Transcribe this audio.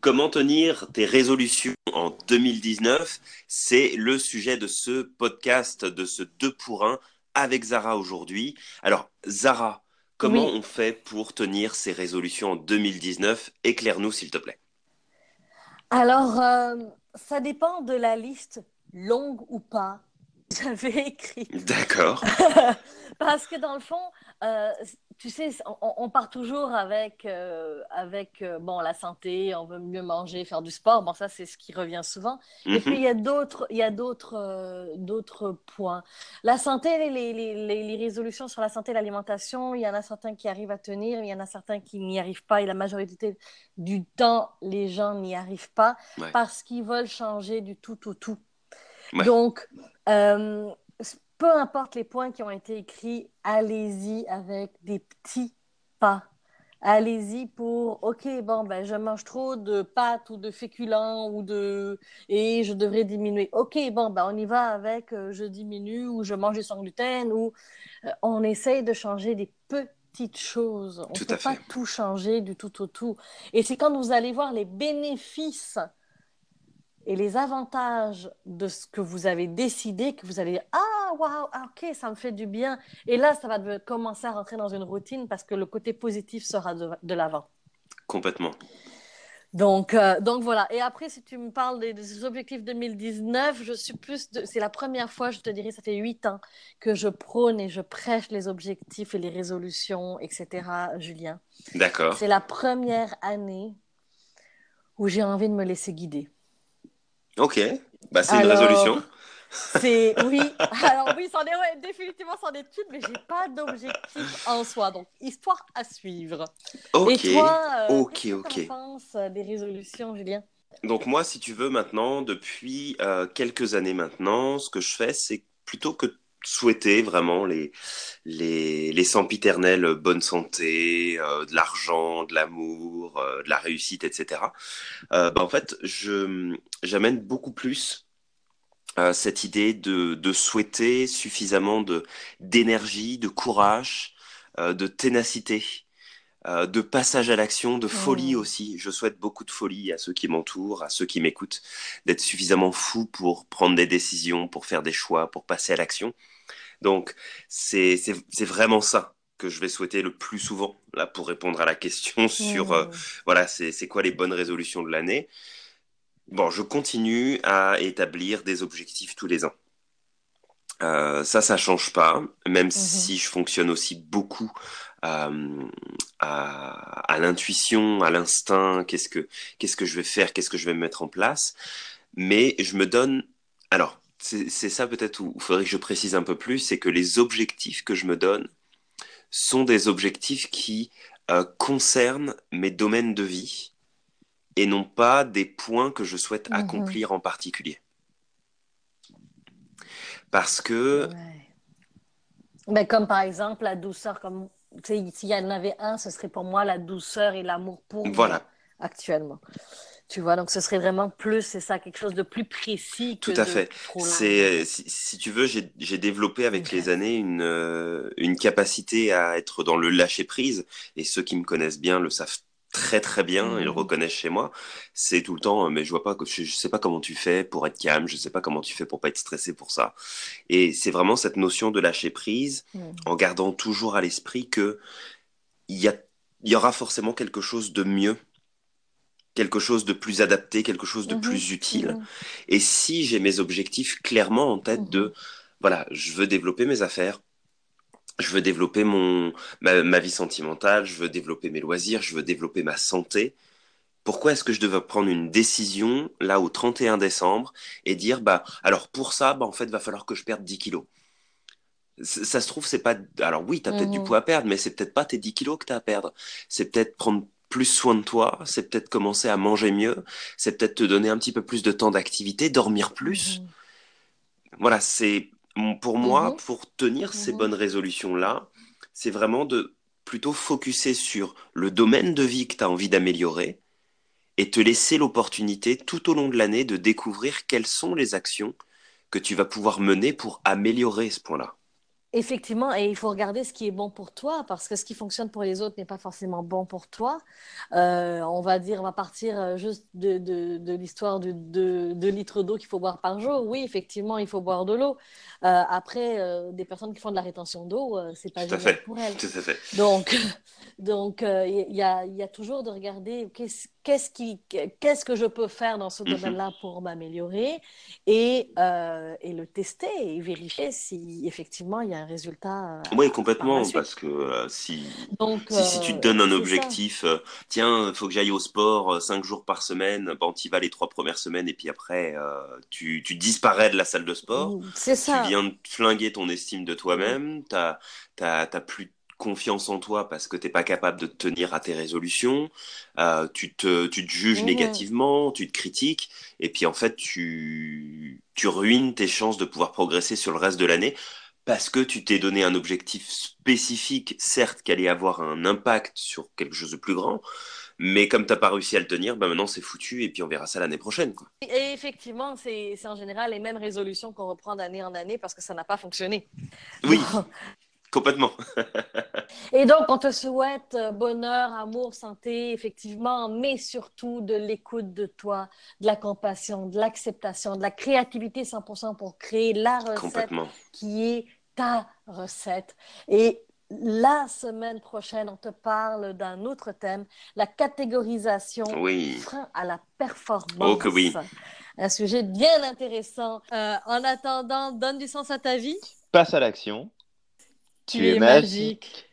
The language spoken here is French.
Comment tenir tes résolutions en 2019 C'est le sujet de ce podcast, de ce 2 pour 1 avec Zara aujourd'hui. Alors, Zara, comment on fait pour tenir ces résolutions en 2019 Éclaire-nous, s'il te plaît. Alors, euh, ça dépend de la liste, longue ou pas, j'avais écrit. D'accord. Parce que dans le fond, euh, tu sais, on, part toujours avec, euh, avec euh, bon, la santé, on veut mieux manger, faire du sport. Bon, ça, c'est ce qui revient souvent. Et mhm. puis, il y a d'autres, il y a d'autres, d'autres points. La santé, les, les, les, résolutions sur la santé et l'alimentation, il y en a certains qui arrivent à tenir, il y en a certains qui n'y arrivent pas. Et la majorité du temps, les gens n'y arrivent pas parce qu'ils veulent changer du tout au tout. Donc, peu importe les points qui ont été écrits, allez-y avec des petits pas. Allez-y pour, OK, bon, ben, je mange trop de pâtes ou de féculents ou de... et je devrais diminuer. OK, bon, ben, on y va avec euh, je diminue ou je mange sans gluten ou euh, on essaye de changer des petites choses. On ne peut pas tout changer du tout au tout. Et c'est quand vous allez voir les bénéfices et les avantages de ce que vous avez décidé que vous allez dire ah waouh ah, ok ça me fait du bien et là ça va commencer à rentrer dans une routine parce que le côté positif sera de, l'avant. Complètement. Donc euh, donc voilà. Et après si tu me parles des, objectifs 2019 je suis plus c'est la première fois je te dirais ça fait huit ans que je prône et je prêche les objectifs et les résolutions etc Julien. D'accord. C'est la première année où j'ai envie de me laisser guider Ok, bah, c'est une résolution. C'est oui. Alors oui, c'en est définitivement c'en est une, mais j'ai pas d'objectif en soi. Donc histoire à suivre. Ok. Et toi, euh, ok, ok. Tu penses des résolutions, Julien? Donc moi, si tu veux, maintenant, depuis euh, quelques années maintenant, ce que je fais, c'est plutôt que souhaiter vraiment les, les, les sempiternelles bonne santé, euh, de l'argent, de l'amour, euh, de la réussite, etc. Euh, bah, en fait, je j'amène beaucoup plus cette idée de, de souhaiter suffisamment de d'énergie, de courage, de ténacité, de passage à l'action, de folie mmh. aussi. Je souhaite beaucoup de folie à ceux qui m'entourent, à ceux qui m'écoutent, d'être suffisamment fou pour prendre des décisions, pour faire des choix, pour passer à l'action. Donc, c'est vraiment ça que je vais souhaiter le plus souvent, là, pour répondre à la question sur, euh, voilà, c'est quoi les bonnes résolutions de l'année. Bon, je continue à établir des objectifs tous les ans. Euh, ça, ça change pas, même mhm. si je fonctionne aussi beaucoup euh, à, l'intuition, à l'instinct. Qu'est-ce que qu'est-ce que je vais faire, qu'est-ce que je vais mettre en place. Mais je me donne. Alors, c'est ça peut-être où il faudrait que je précise un peu plus, c'est que les objectifs que je me donne sont des objectifs qui euh, concernent mes domaines de vie et non pas des points que je souhaite mhm. accomplir en particulier. Parce que... Ben, comme par exemple la douceur, comme s'il y en avait un, ce serait pour moi la douceur et l'amour pour voilà. actuellement. Tu vois, donc ce serait vraiment plus, c'est ça, quelque chose de plus précis. Que Tout à fait. C'est, si, tu veux, j'ai développé avec les années une, euh, une capacité à être dans le lâcher prise. Et ceux qui me connaissent bien le savent très très bien, ils le mmh. reconnaissent chez moi. C'est tout le temps, mais je vois pas, je, je sais pas comment tu fais pour être calme, je sais pas comment tu fais pour pas être stressé pour ça. Et c'est vraiment cette notion de lâcher prise, mmh. en gardant toujours à l'esprit que il y a, il y aura forcément quelque chose de mieux quelque chose de plus adapté, quelque chose de plus utile. Mhm. Et si j'ai mes objectifs clairement en tête de, voilà, je veux développer mes affaires, je veux développer mon, ma, vie sentimentale, je veux développer mes loisirs, je veux développer ma santé. Pourquoi est-ce que je devais prendre une décision là au 31 décembre et dire bah alors pour ça bah en fait va falloir que je perde 10 kilos? Ça se trouve c'est pas alors oui tu as peut-être du poids à perdre mais c'est peut-être pas tes 10 kilos que tu as à perdre. C'est peut-être prendre plus soin de toi, c'est peut-être commencer à manger mieux, c'est peut-être te donner un petit peu plus de temps d'activité, dormir plus. Mhm. Voilà, c'est pour moi, mhm. pour tenir ces mhm. bonnes résolutions-là, c'est vraiment de plutôt focuser sur le domaine de vie que tu as envie d'améliorer et te laisser l'opportunité tout au long de l'année de découvrir quelles sont les actions que tu vas pouvoir mener pour améliorer ce point-là. Effectivement, et il faut regarder ce qui est bon pour toi, parce que ce qui fonctionne pour les autres n'est pas forcément bon pour toi. Euh, on va dire, on va partir euh, juste de, de, de l'histoire de 2 litres d'eau qu'il faut boire par jour. Oui, effectivement, il faut boire de l'eau. Euh, après, euh, des personnes qui font de la rétention d'eau, c'est pas génial pour elles. Tout à fait. Donc, donc, il y, a, y, a, toujours de regarder qu'est-ce qu'est-ce qui, qu'est-ce que je peux faire dans ce mhm. domaine-là pour m'améliorer et, et, le tester et vérifier si effectivement il y a un résultat. Euh, oui, complètement, parce que euh, si, Donc, si, si, tu te donnes un objectif, tiens, il faut que j'aille au sport cinq jours par semaine, bon, tu y vas les trois premières semaines et puis après, tu, tu, disparais de la salle de sport. C'est ça. Tu viens de flinguer ton estime de toi-même, tu n'as plus confiance en toi parce que tu n'es pas capable de tenir à tes résolutions, euh, tu, te, tu te juges mmh. négativement, tu te critiques, et puis en fait, tu, tu ruines tes chances de pouvoir progresser sur le reste de l'année parce que tu t'es donné un objectif spécifique, certes, qui allait avoir un impact sur quelque chose de plus grand, mais comme tu n'as pas réussi à le tenir, bah maintenant c'est foutu et puis on verra ça l'année prochaine. Quoi. Et effectivement, c'est en général les mêmes résolutions qu'on reprend d'année en année parce que ça n'a pas fonctionné. Oui. Complètement. et donc, on te souhaite euh, bonheur, amour, santé, effectivement, mais surtout de l'écoute de toi, de la compassion, de l'acceptation, de la créativité 100% pour créer la recette qui est ta recette. Et la semaine prochaine, on te parle d'un autre thème, la catégorisation oui. frein à la performance. Oh que oui. Un sujet bien intéressant? Euh, en attendant, donne du sens à ta vie. Passe à l'action tu, es magique.